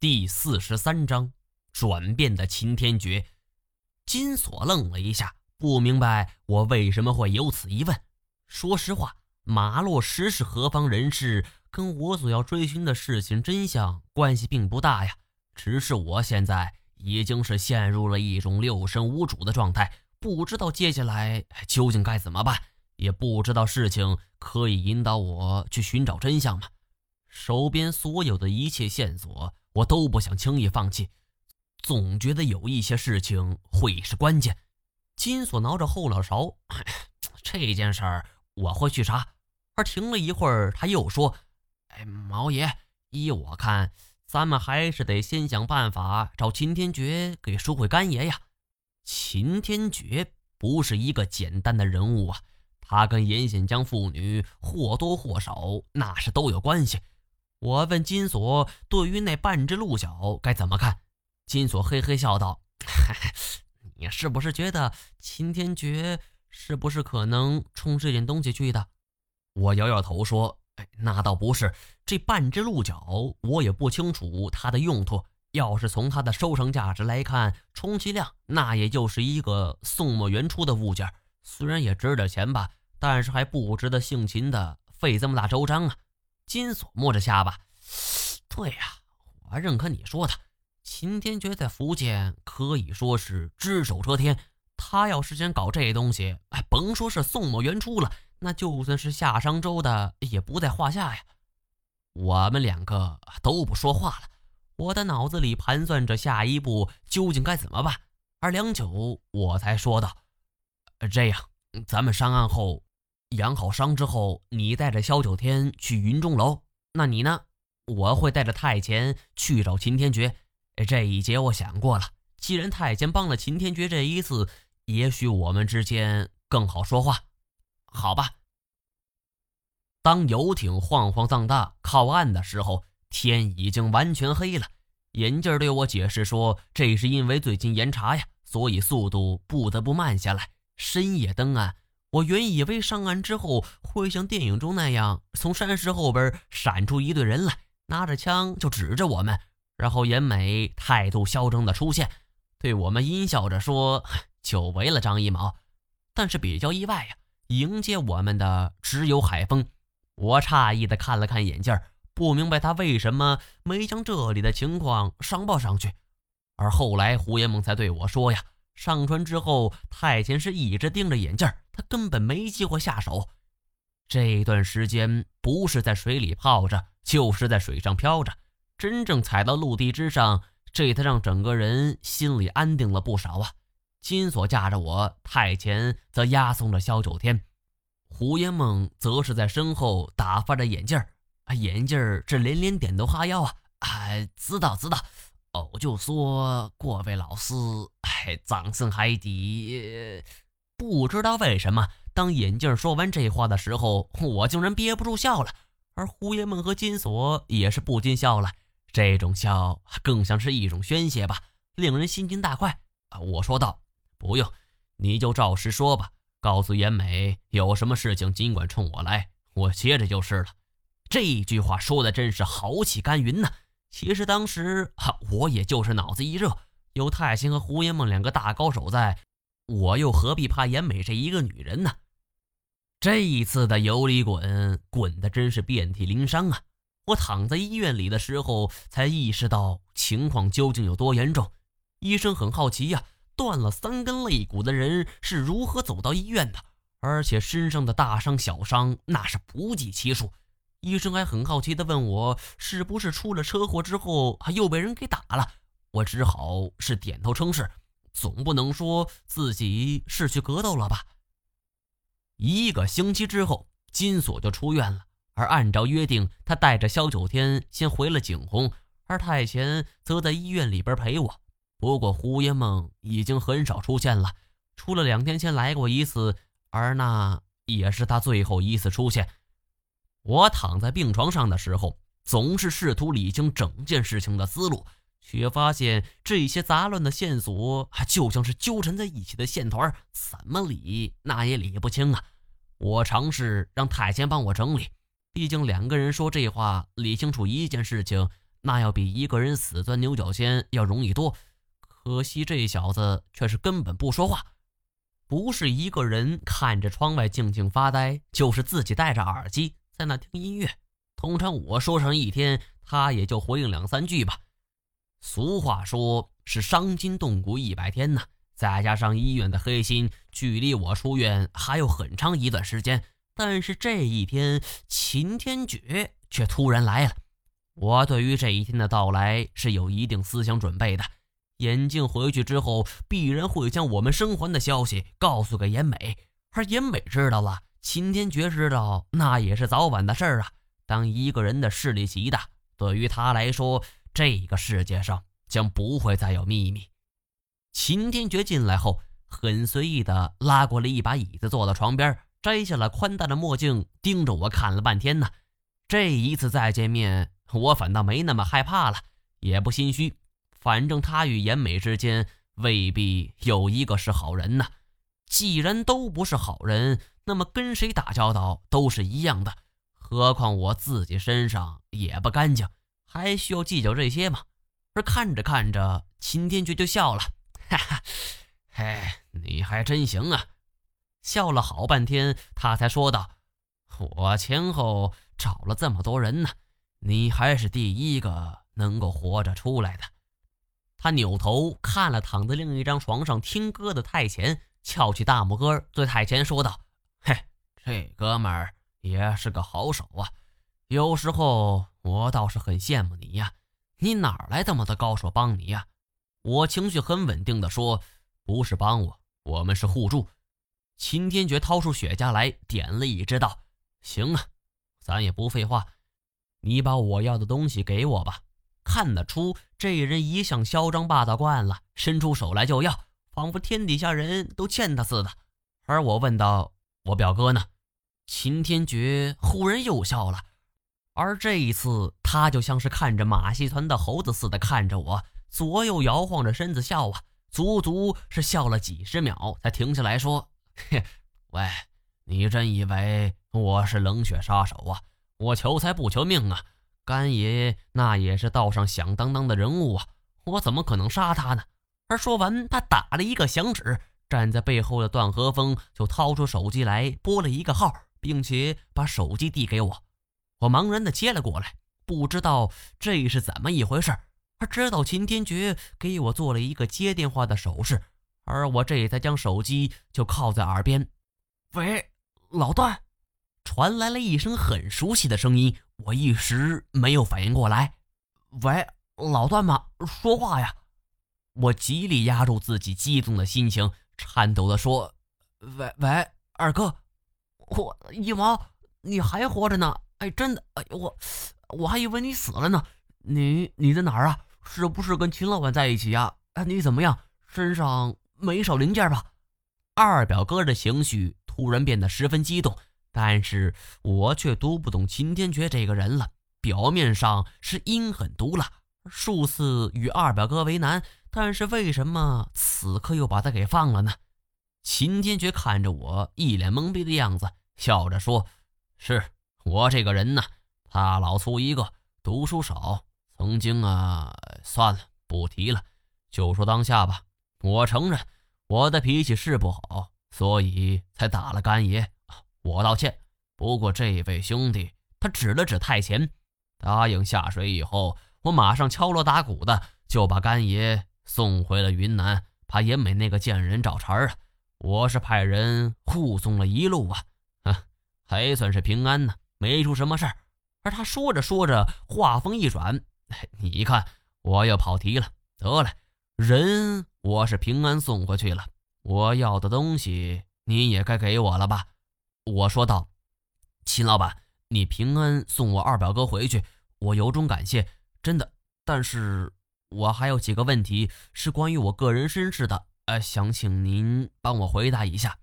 第四十三章转变的秦天诀。金锁愣了一下，不明白我为什么会有此一问。说实话，马洛什是何方人士，跟我所要追寻的事情真相关系并不大呀。只是我现在已经是陷入了一种六神无主的状态，不知道接下来究竟该怎么办，也不知道事情可以引导我去寻找真相吗？手边所有的一切线索，我都不想轻易放弃，总觉得有一些事情会是关键。金锁挠着后脑勺，这件事儿我会去查。而停了一会儿，他又说：“哎，毛爷，依我看，咱们还是得先想办法找秦天觉给赎回干爷呀。秦天觉不是一个简单的人物啊，他跟严显江父女或多或少那是都有关系。”我问金锁：“对于那半只鹿角该怎么看？”金锁嘿嘿笑道：“你是不是觉得秦天觉是不是可能冲这件东西去的？”我摇摇头说：“哎，那倒不是。这半只鹿角我也不清楚它的用途。要是从它的收藏价值来看，充其量那也就是一个宋末元初的物件，虽然也值点钱吧，但是还不值得姓秦的费这么大周章啊。”金锁摸着下巴，对呀，我认可你说的。秦天觉在福建可以说是只手遮天，他要是想搞这东西，哎，甭说是宋末元初了，那就算是夏商周的也不在话下呀。我们两个都不说话了，我的脑子里盘算着下一步究竟该怎么办。而良久，我才说道：“这样，咱们上岸后。”养好伤之后，你带着萧九天去云中楼。那你呢？我会带着太监去找秦天爵。这一劫我想过了，既然太监帮了秦天爵这一次，也许我们之间更好说话，好吧？当游艇晃晃荡荡靠岸的时候，天已经完全黑了。眼镜对我解释说，这是因为最近严查呀，所以速度不得不慢下来。深夜登岸。我原以为上岸之后会像电影中那样，从山石后边闪出一队人来，拿着枪就指着我们，然后严美态度嚣张的出现，对我们阴笑着说：“久违了，张一毛。”但是比较意外呀，迎接我们的只有海风。我诧异的看了看眼镜，不明白他为什么没将这里的情况上报上去。而后来胡延梦才对我说：“呀，上船之后，太监是一直盯着眼镜。”他根本没机会下手，这段时间不是在水里泡着，就是在水上漂着。真正踩到陆地之上，这才让整个人心里安定了不少啊！金锁架着我，太前则押送着萧九天，胡延梦则是在身后打发着眼镜儿。啊，眼镜儿这连连点头哈腰啊！哎，知道知道。哦，就说各位老师，哎，掌声海底。不知道为什么，当眼镜说完这话的时候，我竟然憋不住笑了。而胡爷们和金锁也是不禁笑了。这种笑更像是一种宣泄吧，令人心惊大快。啊，我说道：“不用，你就照实说吧，告诉严美有什么事情尽管冲我来，我接着就是了。”这句话说的真是豪气干云呐。其实当时啊，我也就是脑子一热，有泰兴和胡爷梦两个大高手在。我又何必怕严美这一个女人呢？这一次的油里滚，滚的真是遍体鳞伤啊！我躺在医院里的时候，才意识到情况究竟有多严重。医生很好奇呀，断了三根肋骨的人是如何走到医院的？而且身上的大伤小伤那是不计其数。医生还很好奇地问我，是不是出了车祸之后又被人给打了？我只好是点头称是。总不能说自己是去格斗了吧？一个星期之后，金锁就出院了。而按照约定，他带着萧九天先回了景洪，而太前则在医院里边陪我。不过胡爷梦已经很少出现了，除了两天前来过一次，而那也是他最后一次出现。我躺在病床上的时候，总是试图理清整件事情的思路。却发现这些杂乱的线索，就像是纠缠在一起的线团，怎么理那也理不清啊！我尝试让太监帮我整理，毕竟两个人说这话，理清楚一件事情，那要比一个人死钻牛角尖要容易多。可惜这小子却是根本不说话，不是一个人看着窗外静静发呆，就是自己戴着耳机在那听音乐。通常我说上一天，他也就回应两三句吧。俗话说是伤筋动骨一百天呢，再加上医院的黑心，距离我出院还有很长一段时间。但是这一天，秦天觉却突然来了。我对于这一天的到来是有一定思想准备的。眼镜回去之后，必然会将我们生还的消息告诉给严美，而严美知道了，秦天觉知道，那也是早晚的事儿啊。当一个人的势力极大，对于他来说，这个世界上将不会再有秘密。秦天觉进来后，很随意地拉过了一把椅子，坐到床边，摘下了宽大的墨镜，盯着我看了半天呢。这一次再见面，我反倒没那么害怕了，也不心虚。反正他与严美之间未必有一个是好人呢。既然都不是好人，那么跟谁打交道都是一样的。何况我自己身上也不干净，还需要计较这些吗？而看着看着，秦天觉就笑了，哈哈，嘿，你还真行啊！笑了好半天，他才说道：“我前后找了这么多人呢，你还是第一个能够活着出来的。”他扭头看了躺在另一张床上听歌的太前，翘起大拇哥对太前说道：“，这哥们儿也是个好手啊！有时候我倒是很羡慕你呀，你哪来这么多高手帮你呀？”我情绪很稳定的说：“不是帮我，我们是互助。”秦天觉掏出雪茄来点了一支，道：“行啊，咱也不废话，你把我要的东西给我吧。”看得出这人一向嚣张霸道惯了，伸出手来就要，仿佛天底下人都欠他似的。而我问道：“我表哥呢？”秦天觉忽然又笑了，而这一次他就像是看着马戏团的猴子似的看着我，左右摇晃着身子笑啊，足足是笑了几十秒才停下来说：“嘿，喂，你真以为我是冷血杀手啊？我求财不求命啊！”干爷那也是道上响当当的人物啊，我怎么可能杀他呢？而说完，他打了一个响指，站在背后的段和风就掏出手机来拨了一个号，并且把手机递给我。我茫然的接了过来，不知道这是怎么一回事。而知道秦天爵给我做了一个接电话的手势，而我这才将手机就靠在耳边。喂，老段。传来了一声很熟悉的声音，我一时没有反应过来。喂，老段吗？说话呀！我极力压住自己激动的心情，颤抖的说：“喂喂，二哥，我一毛，你还活着呢？哎，真的，哎，我我还以为你死了呢。你你在哪儿啊？是不是跟秦老板在一起呀？哎，你怎么样？身上没少零件吧？”二表哥的情绪突然变得十分激动。但是我却读不懂秦天觉这个人了。表面上是阴狠毒辣，数次与二表哥为难，但是为什么此刻又把他给放了呢？秦天觉看着我一脸懵逼的样子，笑着说：“是我这个人呢，大老粗一个，读书少，曾经啊，算了，不提了，就说当下吧。我承认我的脾气是不好，所以才打了干爷。”我道歉，不过这位兄弟，他指了指太前，答应下水以后，我马上敲锣打鼓的就把干爷送回了云南，怕严美那个贱人找茬啊！我是派人护送了一路，啊，还算是平安呢，没出什么事儿。而他说着说着，话锋一转，你看我又跑题了。得了，人我是平安送回去了，我要的东西你也该给我了吧？我说道：“秦老板，你平安送我二表哥回去，我由衷感谢，真的。但是我还有几个问题是关于我个人身世的，呃，想请您帮我回答一下。”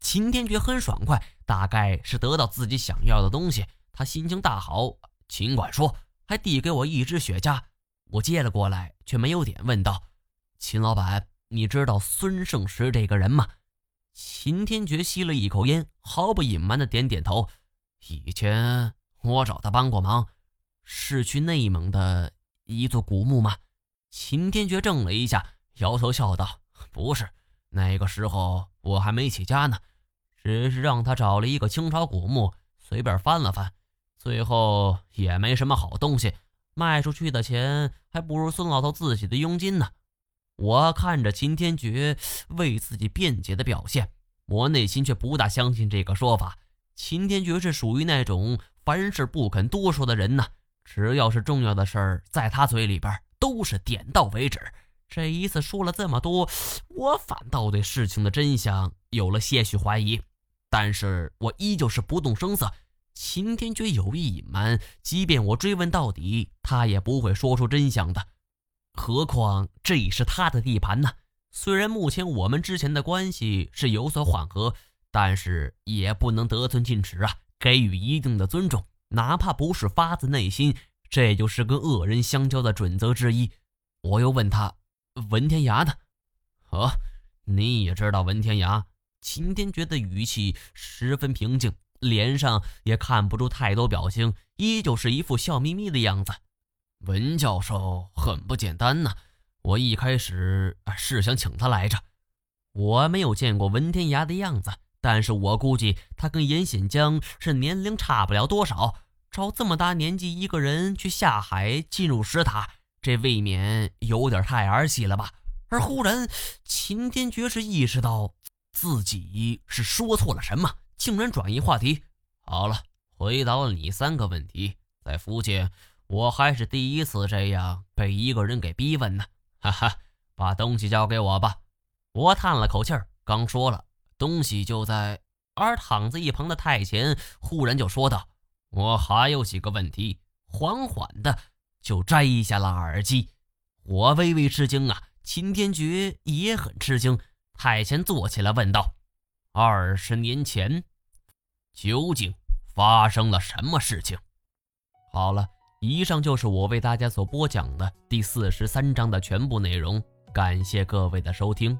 秦天觉很爽快，大概是得到自己想要的东西，他心情大好，尽管说，还递给我一支雪茄。我接了过来，却没有点，问道：“秦老板，你知道孙胜石这个人吗？”秦天觉吸了一口烟，毫不隐瞒的点点头。以前我找他帮过忙，是去内蒙的一座古墓吗？秦天觉怔了一下，摇头笑道：“不是，那个时候我还没起家呢，只是让他找了一个清朝古墓，随便翻了翻，最后也没什么好东西，卖出去的钱还不如孙老头自己的佣金呢。”我看着秦天觉为自己辩解的表现，我内心却不大相信这个说法。秦天觉是属于那种凡事不肯多说的人呢，只要是重要的事儿，在他嘴里边都是点到为止。这一次说了这么多，我反倒对事情的真相有了些许怀疑。但是我依旧是不动声色。秦天觉有意隐瞒，即便我追问到底，他也不会说出真相的。何况这也是他的地盘呢。虽然目前我们之前的关系是有所缓和。但是也不能得寸进尺啊，给予一定的尊重，哪怕不是发自内心，这就是跟恶人相交的准则之一。我又问他：“文天涯的？”哦，你也知道文天涯？秦天觉的语气十分平静，脸上也看不出太多表情，依旧是一副笑眯眯的样子。文教授很不简单呐，我一开始是想请他来着，我没有见过文天涯的样子。但是我估计他跟严显江是年龄差不了多少，照这么大年纪一个人去下海进入石塔，这未免有点太儿戏了吧？而忽然，秦天觉是意识到自己是说错了什么，竟然转移话题。好了，回答了你三个问题，在福建我还是第一次这样被一个人给逼问呢。哈哈，把东西交给我吧。我叹了口气儿，刚说了。东西就在，而躺在一旁的太前忽然就说道：“我还有几个问题。”缓缓的就摘下了耳机。我微微吃惊啊，秦天觉也很吃惊。太前坐起来问道：“二十年前，究竟发生了什么事情？”好了，以上就是我为大家所播讲的第四十三章的全部内容。感谢各位的收听。